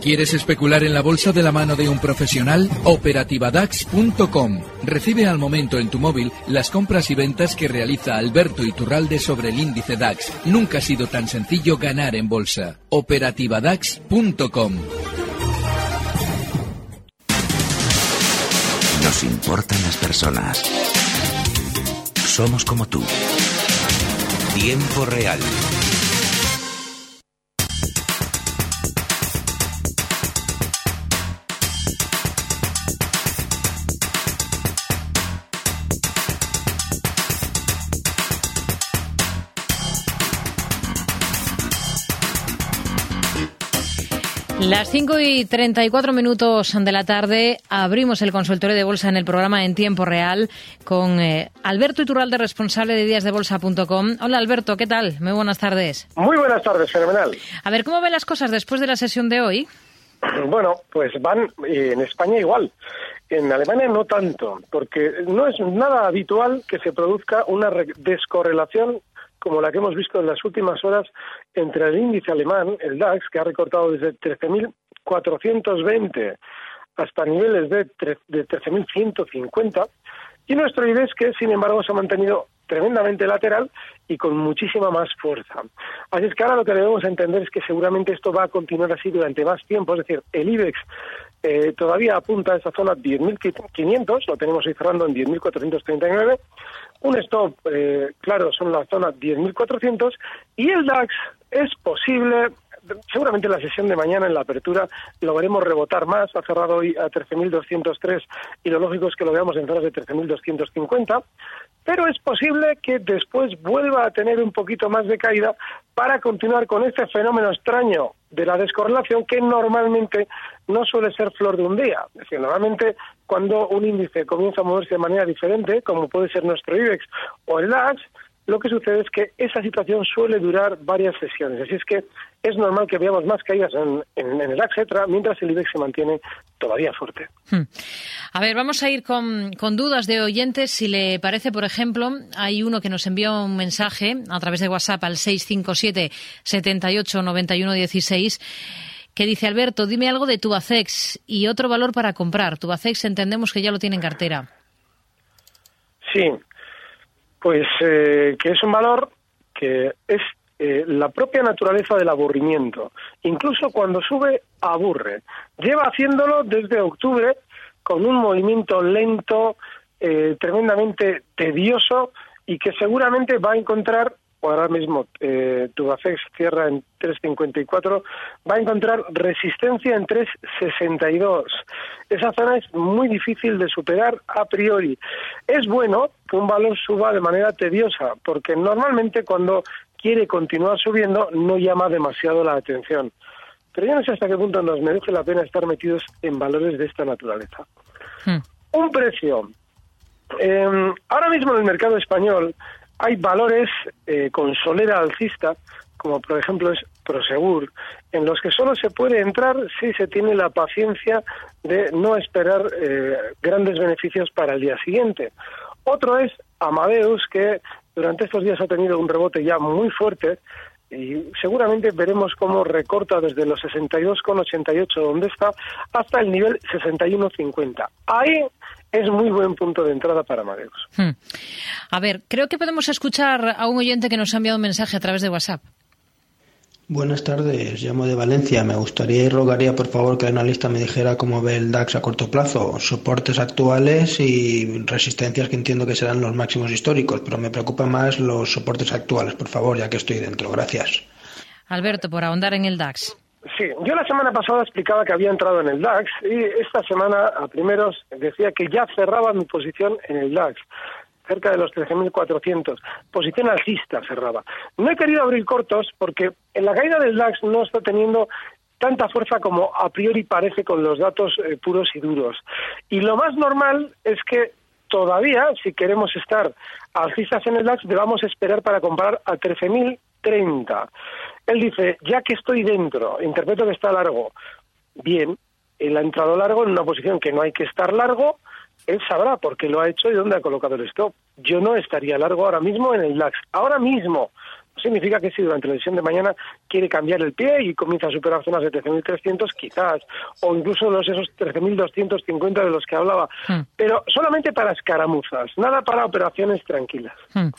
¿Quieres especular en la bolsa de la mano de un profesional? Operativadax.com. Recibe al momento en tu móvil las compras y ventas que realiza Alberto Iturralde sobre el índice DAX. Nunca ha sido tan sencillo ganar en bolsa. Operativadax.com. Nos importan las personas. Somos como tú. Tiempo real. Las 5 y 34 minutos de la tarde abrimos el consultorio de bolsa en el programa en tiempo real con eh, Alberto Iturralde, responsable de díasdebolsa.com. Hola Alberto, ¿qué tal? Muy buenas tardes. Muy buenas tardes, fenomenal. A ver, ¿cómo ven las cosas después de la sesión de hoy? Bueno, pues van eh, en España igual. En Alemania no tanto, porque no es nada habitual que se produzca una descorrelación como la que hemos visto en las últimas horas entre el índice alemán, el DAX, que ha recortado desde 13.420 hasta niveles de, 13.150, y nuestro IBEX, que sin embargo se ha mantenido tremendamente lateral y con muchísima más fuerza. Así es que ahora lo que debemos entender es que seguramente esto va a continuar así durante más tiempo, es decir, el IBEX eh, todavía apunta a esa zona 10.500, lo tenemos ahí cerrando en 10.439, un stop, eh, claro, son la zona 10.400 y el DAX es posible, seguramente en la sesión de mañana en la apertura lo veremos rebotar más, ha cerrado hoy a 13.203 y lo lógico es que lo veamos en zonas de 13.250, pero es posible que después vuelva a tener un poquito más de caída para continuar con este fenómeno extraño de la descorrelación que normalmente no suele ser flor de un día. Es decir, normalmente cuando un índice comienza a moverse de manera diferente, como puede ser nuestro IBEX o el DAX, lo que sucede es que esa situación suele durar varias sesiones. Así es que es normal que veamos más caídas en, el DAX, etcétera, mientras el IBEX se mantiene todavía fuerte. Hmm. A ver, vamos a ir con, con, dudas de oyentes. Si le parece, por ejemplo, hay uno que nos envió un mensaje a través de WhatsApp al 657 78 91 16 que dice Alberto, dime algo de Tubacex y otro valor para comprar. Tubacex entendemos que ya lo tiene en cartera. Sí, pues eh, que es un valor que es eh, la propia naturaleza del aburrimiento. Incluso cuando sube, aburre. Lleva haciéndolo desde octubre con un movimiento lento, eh, tremendamente tedioso y que seguramente va a encontrar ahora mismo eh, Tubafex cierra en 3.54, va a encontrar resistencia en 3.62. Esa zona es muy difícil de superar a priori. Es bueno que un valor suba de manera tediosa, porque normalmente cuando quiere continuar subiendo no llama demasiado la atención. Pero yo no sé hasta qué punto nos merece la pena estar metidos en valores de esta naturaleza. Hmm. Un precio. Eh, ahora mismo en el mercado español hay valores eh, con solera alcista, como por ejemplo es Prosegur, en los que solo se puede entrar si se tiene la paciencia de no esperar eh, grandes beneficios para el día siguiente. Otro es Amadeus, que durante estos días ha tenido un rebote ya muy fuerte y seguramente veremos cómo recorta desde los 62,88 donde está hasta el nivel 61,50. Ahí es muy buen punto de entrada para Amadeus. Hmm. A ver, creo que podemos escuchar a un oyente que nos ha enviado un mensaje a través de WhatsApp. Buenas tardes, llamo de Valencia. Me gustaría y rogaría por favor que el analista me dijera cómo ve el DAX a corto plazo, soportes actuales y resistencias que entiendo que serán los máximos históricos, pero me preocupa más los soportes actuales, por favor, ya que estoy dentro. Gracias. Alberto, por ahondar en el DAX. Sí, yo la semana pasada explicaba que había entrado en el DAX y esta semana a primeros decía que ya cerraba mi posición en el DAX cerca de los 13.400. Posición alcista cerraba. No he querido abrir cortos porque en la caída del DAX no está teniendo tanta fuerza como a priori parece con los datos eh, puros y duros. Y lo más normal es que todavía, si queremos estar alcistas en el DAX, debamos esperar para comprar a 13.030. Él dice, ya que estoy dentro, interpreto que está largo. Bien, él ha entrado largo en una posición que no hay que estar largo, él sabrá por qué lo ha hecho y dónde ha colocado el stop. Yo no estaría largo ahora mismo en el DAX. Ahora mismo, significa que si durante la sesión de mañana quiere cambiar el pie y comienza a superar zonas de 13.300, quizás, o incluso los esos 13.250 de los que hablaba, hmm. pero solamente para escaramuzas, nada para operaciones tranquilas. Hmm.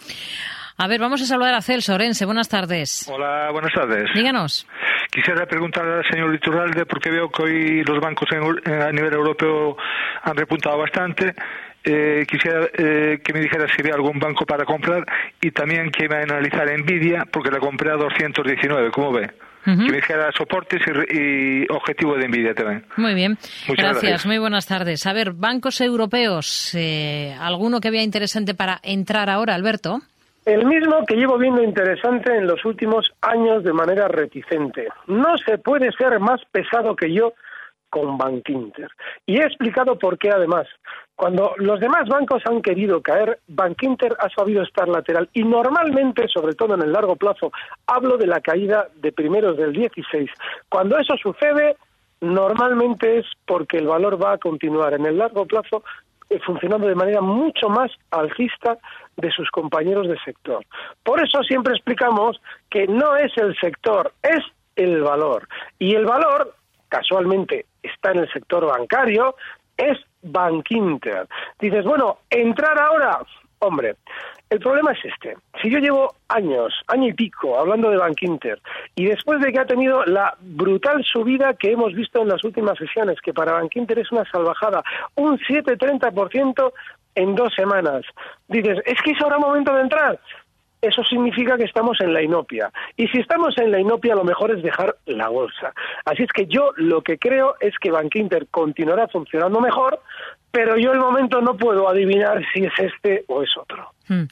A ver, vamos a saludar a Celso Orense. Buenas tardes. Hola, buenas tardes. Díganos. Quisiera preguntar al señor Liturralde, porque veo que hoy los bancos a nivel europeo han repuntado bastante. Eh, quisiera eh, que me dijera si había algún banco para comprar y también que iba a analizar Nvidia, porque la compré a 219. ¿Cómo ve? Que me dijera soportes y, objetivo de Nvidia también. Muy bien. gracias. Muy buenas tardes. A ver, bancos europeos, eh, ¿alguno que vea interesante para entrar ahora, Alberto? El mismo que llevo viendo interesante en los últimos años de manera reticente. No se puede ser más pesado que yo con Bankinter. Y he explicado por qué además. Cuando los demás bancos han querido caer, Bankinter ha sabido estar lateral y normalmente, sobre todo en el largo plazo, hablo de la caída de primeros del 16. Cuando eso sucede, normalmente es porque el valor va a continuar en el largo plazo eh, funcionando de manera mucho más alcista de sus compañeros de sector. Por eso siempre explicamos que no es el sector, es el valor. Y el valor, casualmente, está en el sector bancario, es Bankinter. Dices, bueno, entrar ahora, hombre, el problema es este. Si yo llevo años, año y pico, hablando de Bankinter, y después de que ha tenido la brutal subida que hemos visto en las últimas sesiones, que para Bankinter es una salvajada, un 7-30% en dos semanas, dices, ¿es que es ahora momento de entrar? eso significa que estamos en la inopia. Y si estamos en la inopia, lo mejor es dejar la bolsa. Así es que yo lo que creo es que Bankinter continuará funcionando mejor, pero yo el momento no puedo adivinar si es este o es otro. Hmm.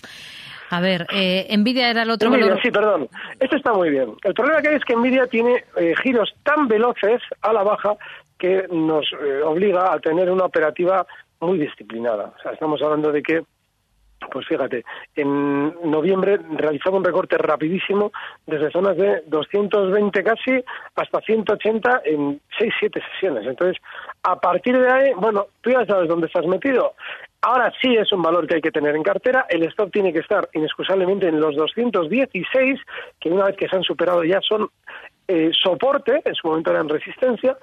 A ver, eh, Nvidia era el otro Nvidia, Sí, perdón. Este está muy bien. El problema que hay es que Nvidia tiene eh, giros tan veloces a la baja que nos eh, obliga a tener una operativa muy disciplinada. O sea, estamos hablando de que pues fíjate, en noviembre realizaba un recorte rapidísimo desde zonas de 220 casi hasta 180 en 6-7 sesiones. Entonces, a partir de ahí, bueno, tú ya sabes dónde estás metido. Ahora sí es un valor que hay que tener en cartera. El stop tiene que estar inexcusablemente en los 216, que una vez que se han superado ya son eh, soporte, en su momento eran resistencia.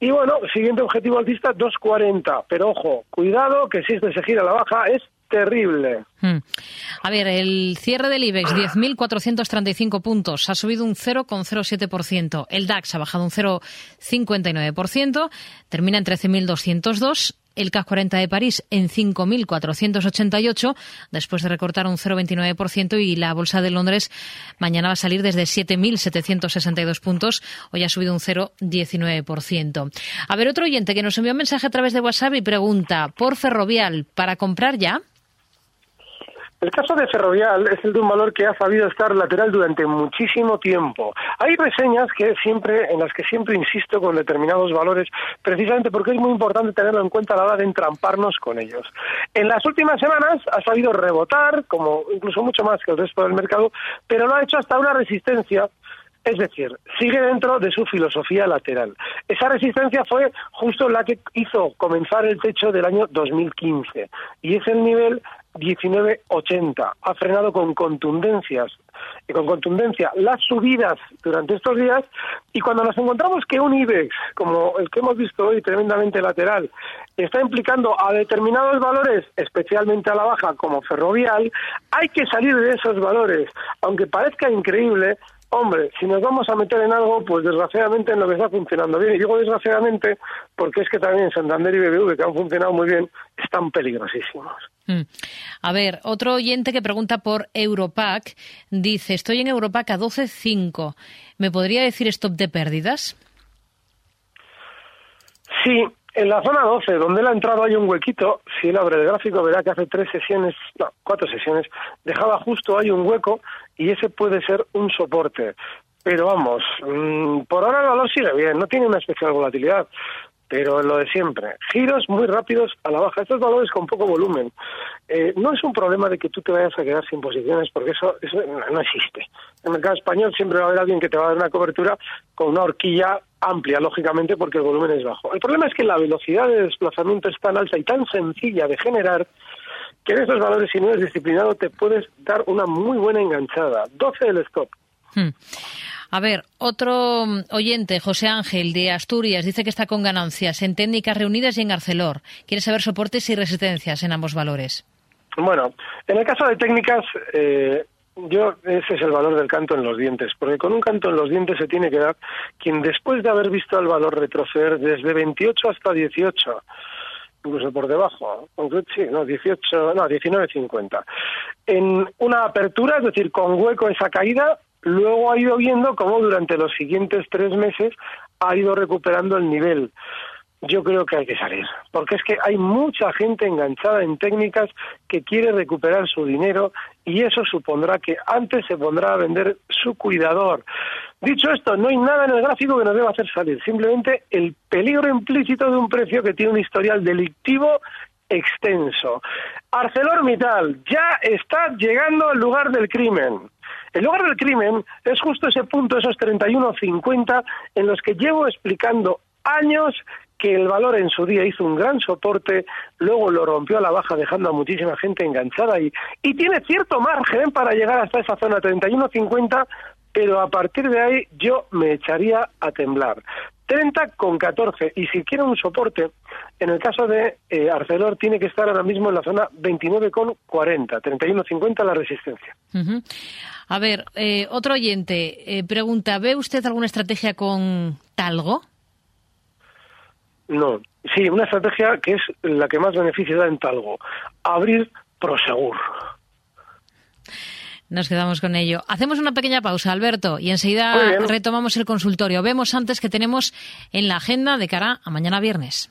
Y bueno, siguiente objetivo alcista, 240. Pero ojo, cuidado que si este se gira a la baja es terrible. Hmm. A ver, el cierre del IBEX, 10.435 puntos, ha subido un 0,07%. El DAX ha bajado un 0,59%, termina en 13.202. El CAC 40 de París en 5.488, después de recortar un 0,29%, y la Bolsa de Londres mañana va a salir desde 7.762 puntos, hoy ha subido un 0,19%. A ver, otro oyente que nos envió un mensaje a través de WhatsApp y pregunta, por Ferrovial, ¿para comprar ya? El caso de Ferrovial es el de un valor que ha sabido estar lateral durante muchísimo tiempo. Hay reseñas que siempre, en las que siempre insisto con determinados valores, precisamente porque es muy importante tenerlo en cuenta a la hora de entramparnos con ellos. En las últimas semanas ha sabido rebotar, como incluso mucho más que el resto del mercado, pero lo ha hecho hasta una resistencia es decir, sigue dentro de su filosofía lateral. Esa resistencia fue justo la que hizo comenzar el techo del año 2015 y es el nivel 19.80. Ha frenado con contundencias y con contundencia las subidas durante estos días y cuando nos encontramos que un IBEX, como el que hemos visto hoy, tremendamente lateral, está implicando a determinados valores, especialmente a la baja, como ferrovial, hay que salir de esos valores. Aunque parezca increíble, Hombre, si nos vamos a meter en algo, pues desgraciadamente en lo que está funcionando bien. Y digo desgraciadamente porque es que también Santander y BBV, que han funcionado muy bien, están peligrosísimos. Mm. A ver, otro oyente que pregunta por Europac dice, estoy en Europac a 12.5. ¿Me podría decir stop de pérdidas? Sí, en la zona 12, donde él ha entrado hay un huequito, si él abre el gráfico verá que hace tres sesiones, no, cuatro sesiones, dejaba justo ahí un hueco y ese puede ser un soporte. Pero vamos, mm, por ahora el valor sigue bien, no tiene una especial volatilidad pero lo de siempre. Giros muy rápidos a la baja. Estos valores con poco volumen. Eh, no es un problema de que tú te vayas a quedar sin posiciones, porque eso, eso no existe. En el mercado español siempre va a haber alguien que te va a dar una cobertura con una horquilla amplia, lógicamente, porque el volumen es bajo. El problema es que la velocidad de desplazamiento es tan alta y tan sencilla de generar que en esos valores, si no eres disciplinado, te puedes dar una muy buena enganchada. 12 del stop. Hmm. A ver, otro oyente, José Ángel, de Asturias, dice que está con ganancias en técnicas reunidas y en Arcelor. Quiere saber soportes y resistencias en ambos valores. Bueno, en el caso de técnicas, eh, yo ese es el valor del canto en los dientes, porque con un canto en los dientes se tiene que dar quien después de haber visto el valor retroceder desde 28 hasta 18, incluso por debajo, sí, no, 18, no, 19.50, en una apertura, es decir, con hueco esa caída, Luego ha ido viendo cómo durante los siguientes tres meses ha ido recuperando el nivel. Yo creo que hay que salir, porque es que hay mucha gente enganchada en técnicas que quiere recuperar su dinero y eso supondrá que antes se pondrá a vender su cuidador. Dicho esto, no hay nada en el gráfico que nos deba hacer salir, simplemente el peligro implícito de un precio que tiene un historial delictivo extenso. ArcelorMittal ya está llegando al lugar del crimen. El lugar del crimen es justo ese punto, esos 31.50, en los que llevo explicando años que el valor en su día hizo un gran soporte, luego lo rompió a la baja dejando a muchísima gente enganchada ahí y tiene cierto margen para llegar hasta esa zona 31.50, pero a partir de ahí yo me echaría a temblar. 30 con 14 y si quiere un soporte, en el caso de eh, Arcelor tiene que estar ahora mismo en la zona 29 con 40, 31.50 la resistencia. A ver, eh, otro oyente eh, pregunta, ¿ve usted alguna estrategia con Talgo? No, sí, una estrategia que es la que más beneficio da en Talgo, abrir Prosegur. Nos quedamos con ello. Hacemos una pequeña pausa, Alberto, y enseguida retomamos el consultorio. Vemos antes que tenemos en la agenda de cara a mañana viernes.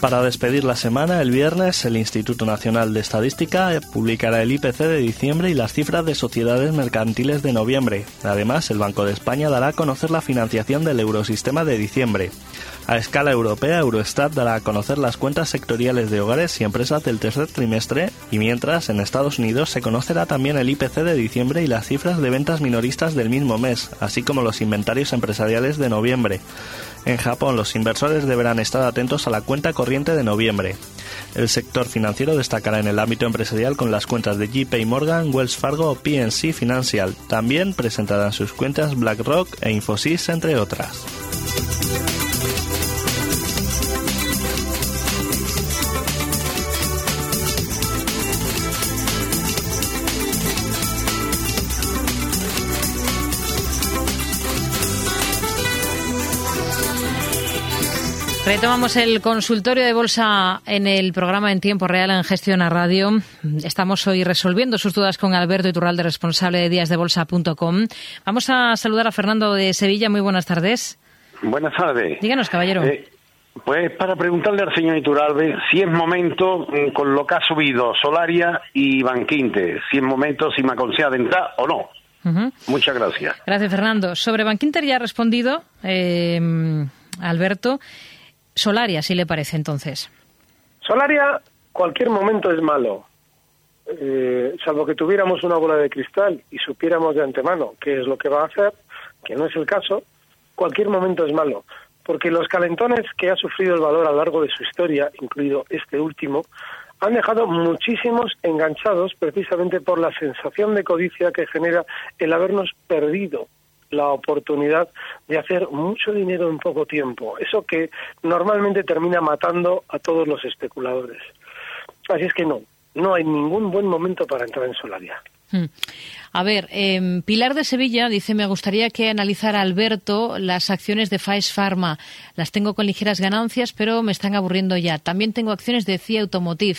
Para despedir la semana, el viernes, el Instituto Nacional de Estadística publicará el IPC de diciembre y las cifras de sociedades mercantiles de noviembre. Además, el Banco de España dará a conocer la financiación del eurosistema de diciembre. A escala europea, Eurostat dará a conocer las cuentas sectoriales de hogares y empresas del tercer trimestre y mientras en Estados Unidos se conocerá también el IPC de diciembre y las cifras de ventas minoristas del mismo mes, así como los inventarios empresariales de noviembre. En Japón, los inversores deberán estar atentos a la cuenta corriente de noviembre. El sector financiero destacará en el ámbito empresarial con las cuentas de JP Morgan, Wells Fargo o PNC Financial. También presentarán sus cuentas BlackRock e Infosys, entre otras. Retomamos el consultorio de bolsa en el programa en tiempo real en Gestión a Radio. Estamos hoy resolviendo sus dudas con Alberto Iturralde, responsable de díasdebolsa.com. Vamos a saludar a Fernando de Sevilla. Muy buenas tardes. Buenas tardes. Díganos, caballero. Eh, pues para preguntarle al señor Iturralde si es momento, mm, con lo que ha subido Solaria y Banquinte, si es momento, si me aconseja de entrar o no. Muchas gracias. Gracias, Fernando. Sobre Banquinter ya ha respondido eh, Alberto. Solaria, si le parece entonces. Solaria, cualquier momento es malo. Eh, salvo que tuviéramos una bola de cristal y supiéramos de antemano qué es lo que va a hacer, que no es el caso, cualquier momento es malo. Porque los calentones que ha sufrido el valor a lo largo de su historia, incluido este último, han dejado muchísimos enganchados precisamente por la sensación de codicia que genera el habernos perdido la oportunidad de hacer mucho dinero en poco tiempo. Eso que normalmente termina matando a todos los especuladores. Así es que no, no hay ningún buen momento para entrar en Solaria. Hmm. A ver, eh, Pilar de Sevilla dice, me gustaría que analizara Alberto las acciones de Faes Pharma. Las tengo con ligeras ganancias, pero me están aburriendo ya. También tengo acciones de CIA Automotive,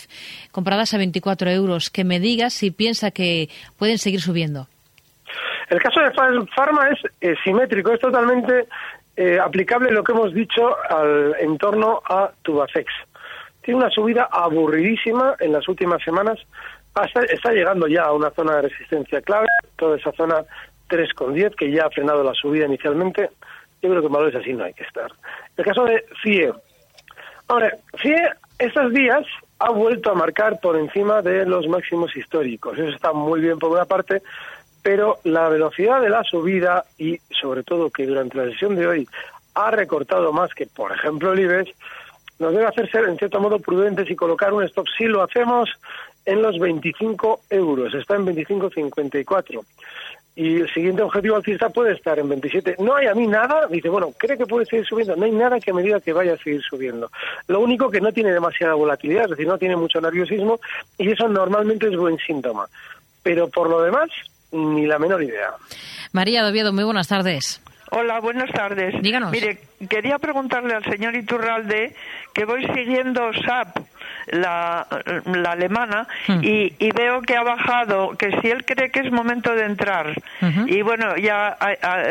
compradas a 24 euros. Que me diga si piensa que pueden seguir subiendo. El caso de Pharma es eh, simétrico, es totalmente eh, aplicable lo que hemos dicho al, en torno a Tubacex. Tiene una subida aburridísima en las últimas semanas, está llegando ya a una zona de resistencia clave, toda esa zona 3,10 que ya ha frenado la subida inicialmente, yo creo que en valores así no hay que estar. El caso de CIE. Ahora, CIE estos días ha vuelto a marcar por encima de los máximos históricos. Eso está muy bien por una parte, pero la velocidad de la subida y sobre todo que durante la sesión de hoy ha recortado más que, por ejemplo, el IBEX, nos debe hacer ser en cierto modo prudentes y colocar un stop si lo hacemos en los 25 euros, está en 25,54 y el siguiente objetivo alcista puede estar en 27. No hay a mí nada, dice, bueno, cree que puede seguir subiendo, no hay nada que me diga que vaya a seguir subiendo. Lo único que no tiene demasiada volatilidad, es decir, no tiene mucho nerviosismo y eso normalmente es buen síntoma. Pero por lo demás, ni la menor idea. María Doviedo, muy buenas tardes. Hola, buenas tardes. Díganos. Mire, quería preguntarle al señor Iturralde que voy siguiendo SAP la, la alemana, hmm. y, y, veo que ha bajado, que si él cree que es momento de entrar. Y bueno, ya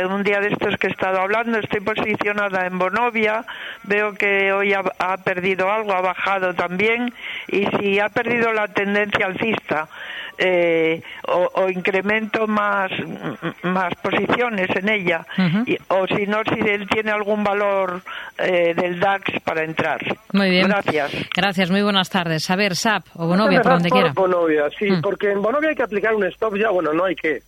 un día de estos que he estado hablando, estoy posicionada en Bonovia, veo que hoy ha, ha perdido algo, ha bajado también, y si ha perdido la tendencia alcista, eh, o, incremento más, más posiciones en ella, o si no, si él tiene algún valor eh, del DAX para entrar. Muy bien. Gracias. Gracias, muy buenas tardes. A ver, SAP o Bonovia, por donde quiera. Bonovia, sí, mm. porque en Bonovia hay que aplicar un stop ya, bueno, no hay que.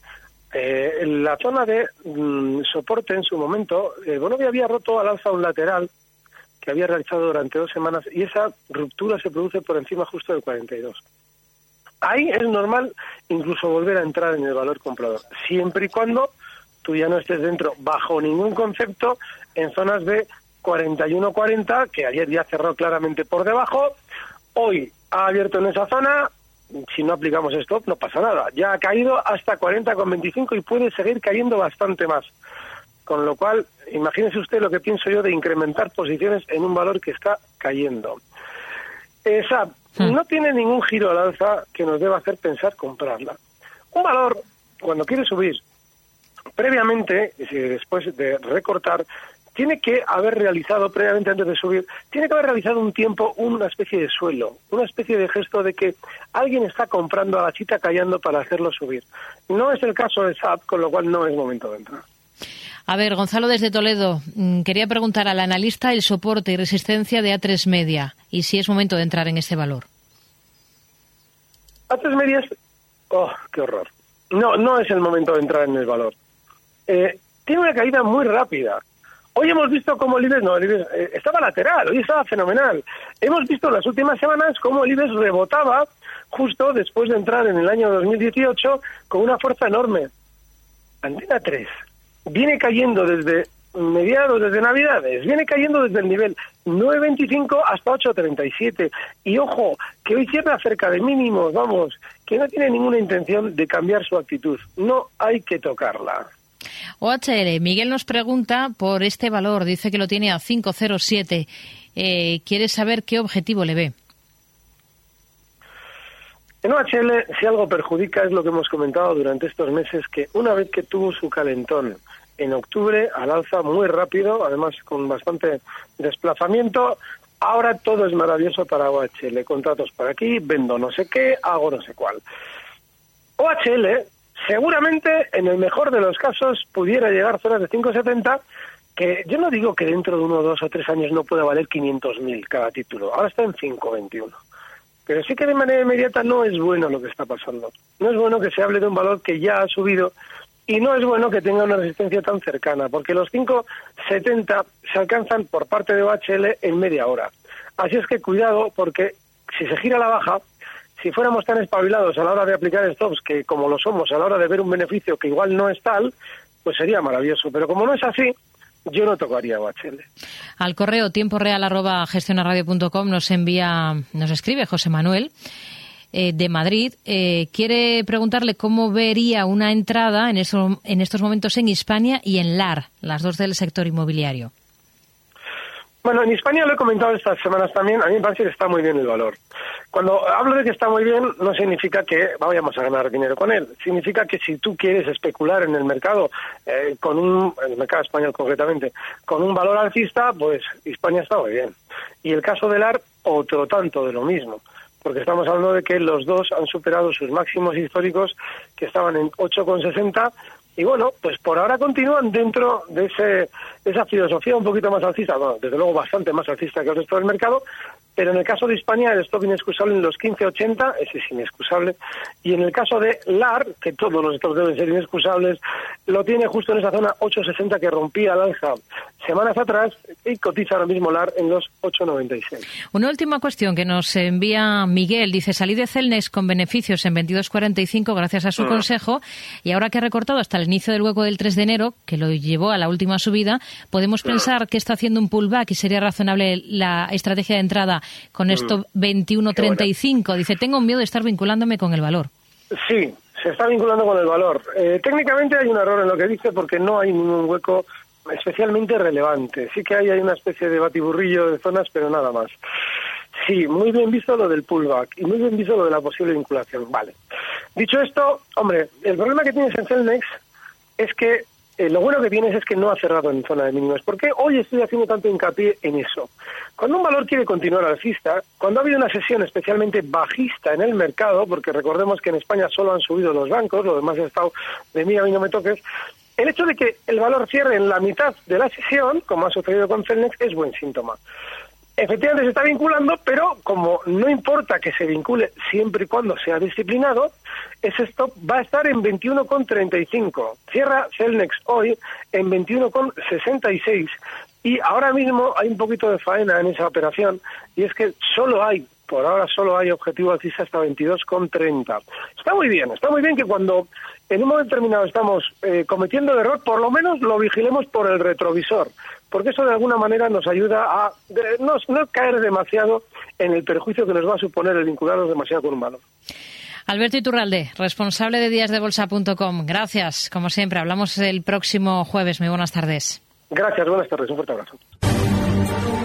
Eh, en la zona de mm, soporte en su momento, Bonovia había roto al alza un lateral que había realizado durante dos semanas y esa ruptura se produce por encima justo del 42 ahí es normal incluso volver a entrar en el valor comprador, siempre y cuando tú ya no estés dentro bajo ningún concepto en zonas de 41-40, que ayer ya cerró claramente por debajo, hoy ha abierto en esa zona, si no aplicamos stop no pasa nada, ya ha caído hasta 40,25 y puede seguir cayendo bastante más. Con lo cual, imagínese usted lo que pienso yo de incrementar posiciones en un valor que está cayendo. Esa hmm. no tiene ningún giro al alza que nos deba hacer pensar comprarla. Un valor, cuando quiere subir, previamente, después de recortar, tiene que haber realizado, previamente antes de subir, tiene que haber realizado un tiempo una especie de suelo, una especie de gesto de que alguien está comprando a la chita callando para hacerlo subir. No es el caso de SAP, con lo cual no es momento de entrar. A ver, Gonzalo desde Toledo, mm, quería preguntar al analista el soporte y resistencia de A3 Media y si es momento de entrar en ese valor. A3 Media es... ¡Oh, qué horror! No, no es el momento de entrar en el valor. Eh, tiene una caída muy rápida. Hoy hemos visto cómo el IBEX, no, el IBEX eh, estaba lateral, hoy estaba fenomenal. Hemos visto en las últimas semanas cómo el IBEX rebotaba justo después de entrar en el año 2018 con una fuerza enorme. Antena 3 viene cayendo desde mediados, desde Navidades, viene cayendo desde el nivel 9.25 hasta 8.37. Y ojo, que hoy cierra cerca de mínimos, vamos, que no tiene ninguna intención de cambiar su actitud. No hay que tocarla. OHL, Miguel nos pregunta por este valor, dice que lo tiene a 507. Eh, quiere saber qué objetivo le ve. En OHL, si algo perjudica, es lo que hemos comentado durante estos meses, que una vez que tuvo su calentón en octubre, al alza muy rápido, además con bastante desplazamiento, ahora todo es maravilloso para OHL. Contratos para aquí, vendo no sé qué, hago no sé cuál. OHL, seguramente, en el mejor de los casos, pudiera llegar zonas de 5,70, que yo no digo que dentro de uno, dos o tres años no pueda valer 500.000 cada título, ahora está en 5,21 pero sí que de manera inmediata no es bueno lo que está pasando. No es bueno que se hable de un valor que ya ha subido y no es bueno que tenga una resistencia tan cercana, porque los 5,70 se alcanzan por parte de OHL en media hora. Así es que cuidado, porque si se gira la baja, si fuéramos tan espabilados a la hora de aplicar stops que como lo somos a la hora de ver un beneficio que igual no es tal, pues sería maravilloso. Pero como no es así, yo no tocaría OHL. Al correo tiempo real arroba gestionaradio.com nos envía, nos escribe José Manuel eh, de Madrid. Eh, quiere preguntarle cómo vería una entrada en, en estos momentos en Hispania y en LAR, las dos del sector inmobiliario. Bueno, en España lo he comentado estas semanas también, a mí me parece que está muy bien el valor. Cuando hablo de que está muy bien, no significa que vayamos a ganar dinero con él. Significa que si tú quieres especular en el mercado, eh, con un, el mercado español concretamente, con un valor alcista, pues España está muy bien. Y el caso del AR, otro tanto de lo mismo. Porque estamos hablando de que los dos han superado sus máximos históricos, que estaban en 8,60 Y bueno, pues por ahora continúan dentro de ese, esa filosofía un poquito más alcista, bueno, desde luego bastante más alcista que el resto del mercado, pero en el caso de España el stop inexcusable en los 15.80, ese es inexcusable, y en el caso de LAR, que todos los stops deben ser inexcusables, lo tiene justo en esa zona 8.60 que rompía al alza semanas atrás y cotiza ahora mismo LAR en los 8.96. Una última cuestión que nos envía Miguel, dice, salí de Celnes con beneficios en 22.45 gracias a su mm. consejo y ahora que ha recortado hasta el inicio del hueco del 3 de enero, que lo llevó a la última subida, podemos mm. pensar que está haciendo un pullback y sería razonable la estrategia de entrada con mm. esto 21.35. Dice, tengo miedo de estar vinculándome con el valor. Sí, se está vinculando con el valor. Eh, técnicamente hay un error en lo que dice porque no hay ningún hueco especialmente relevante. Sí que hay, hay una especie de batiburrillo de zonas, pero nada más. Sí, muy bien visto lo del pullback y muy bien visto lo de la posible vinculación. Vale. Dicho esto, hombre, el problema que tienes en Celnex es que eh, lo bueno que tienes es que no ha cerrado en zona de mínimos. ¿Por qué hoy estoy haciendo tanto hincapié en eso? Cuando un valor quiere continuar alcista, cuando ha habido una sesión especialmente bajista en el mercado, porque recordemos que en España solo han subido los bancos, lo demás ha estado de mí a mí no me toques, el hecho de que el valor cierre en la mitad de la sesión, como ha sucedido con Celnex, es buen síntoma. Efectivamente se está vinculando, pero como no importa que se vincule siempre y cuando sea disciplinado, ese stop va a estar en 21,35. Cierra Celnex hoy en 21,66. Y ahora mismo hay un poquito de faena en esa operación, y es que solo hay, por ahora solo hay objetivo alcista hasta 22,30. Está muy bien, está muy bien que cuando en un momento determinado estamos eh, cometiendo el error, por lo menos lo vigilemos por el retrovisor, porque eso de alguna manera nos ayuda a no, caer demasiado en el perjuicio que nos va a suponer el vincularnos demasiado con un valor. Alberto Iturralde, responsable de díasdebolsa.com. Gracias, como siempre. Hablamos el próximo jueves. Muy buenas tardes. Gracias, buenas tardes. Un fuerte abrazo.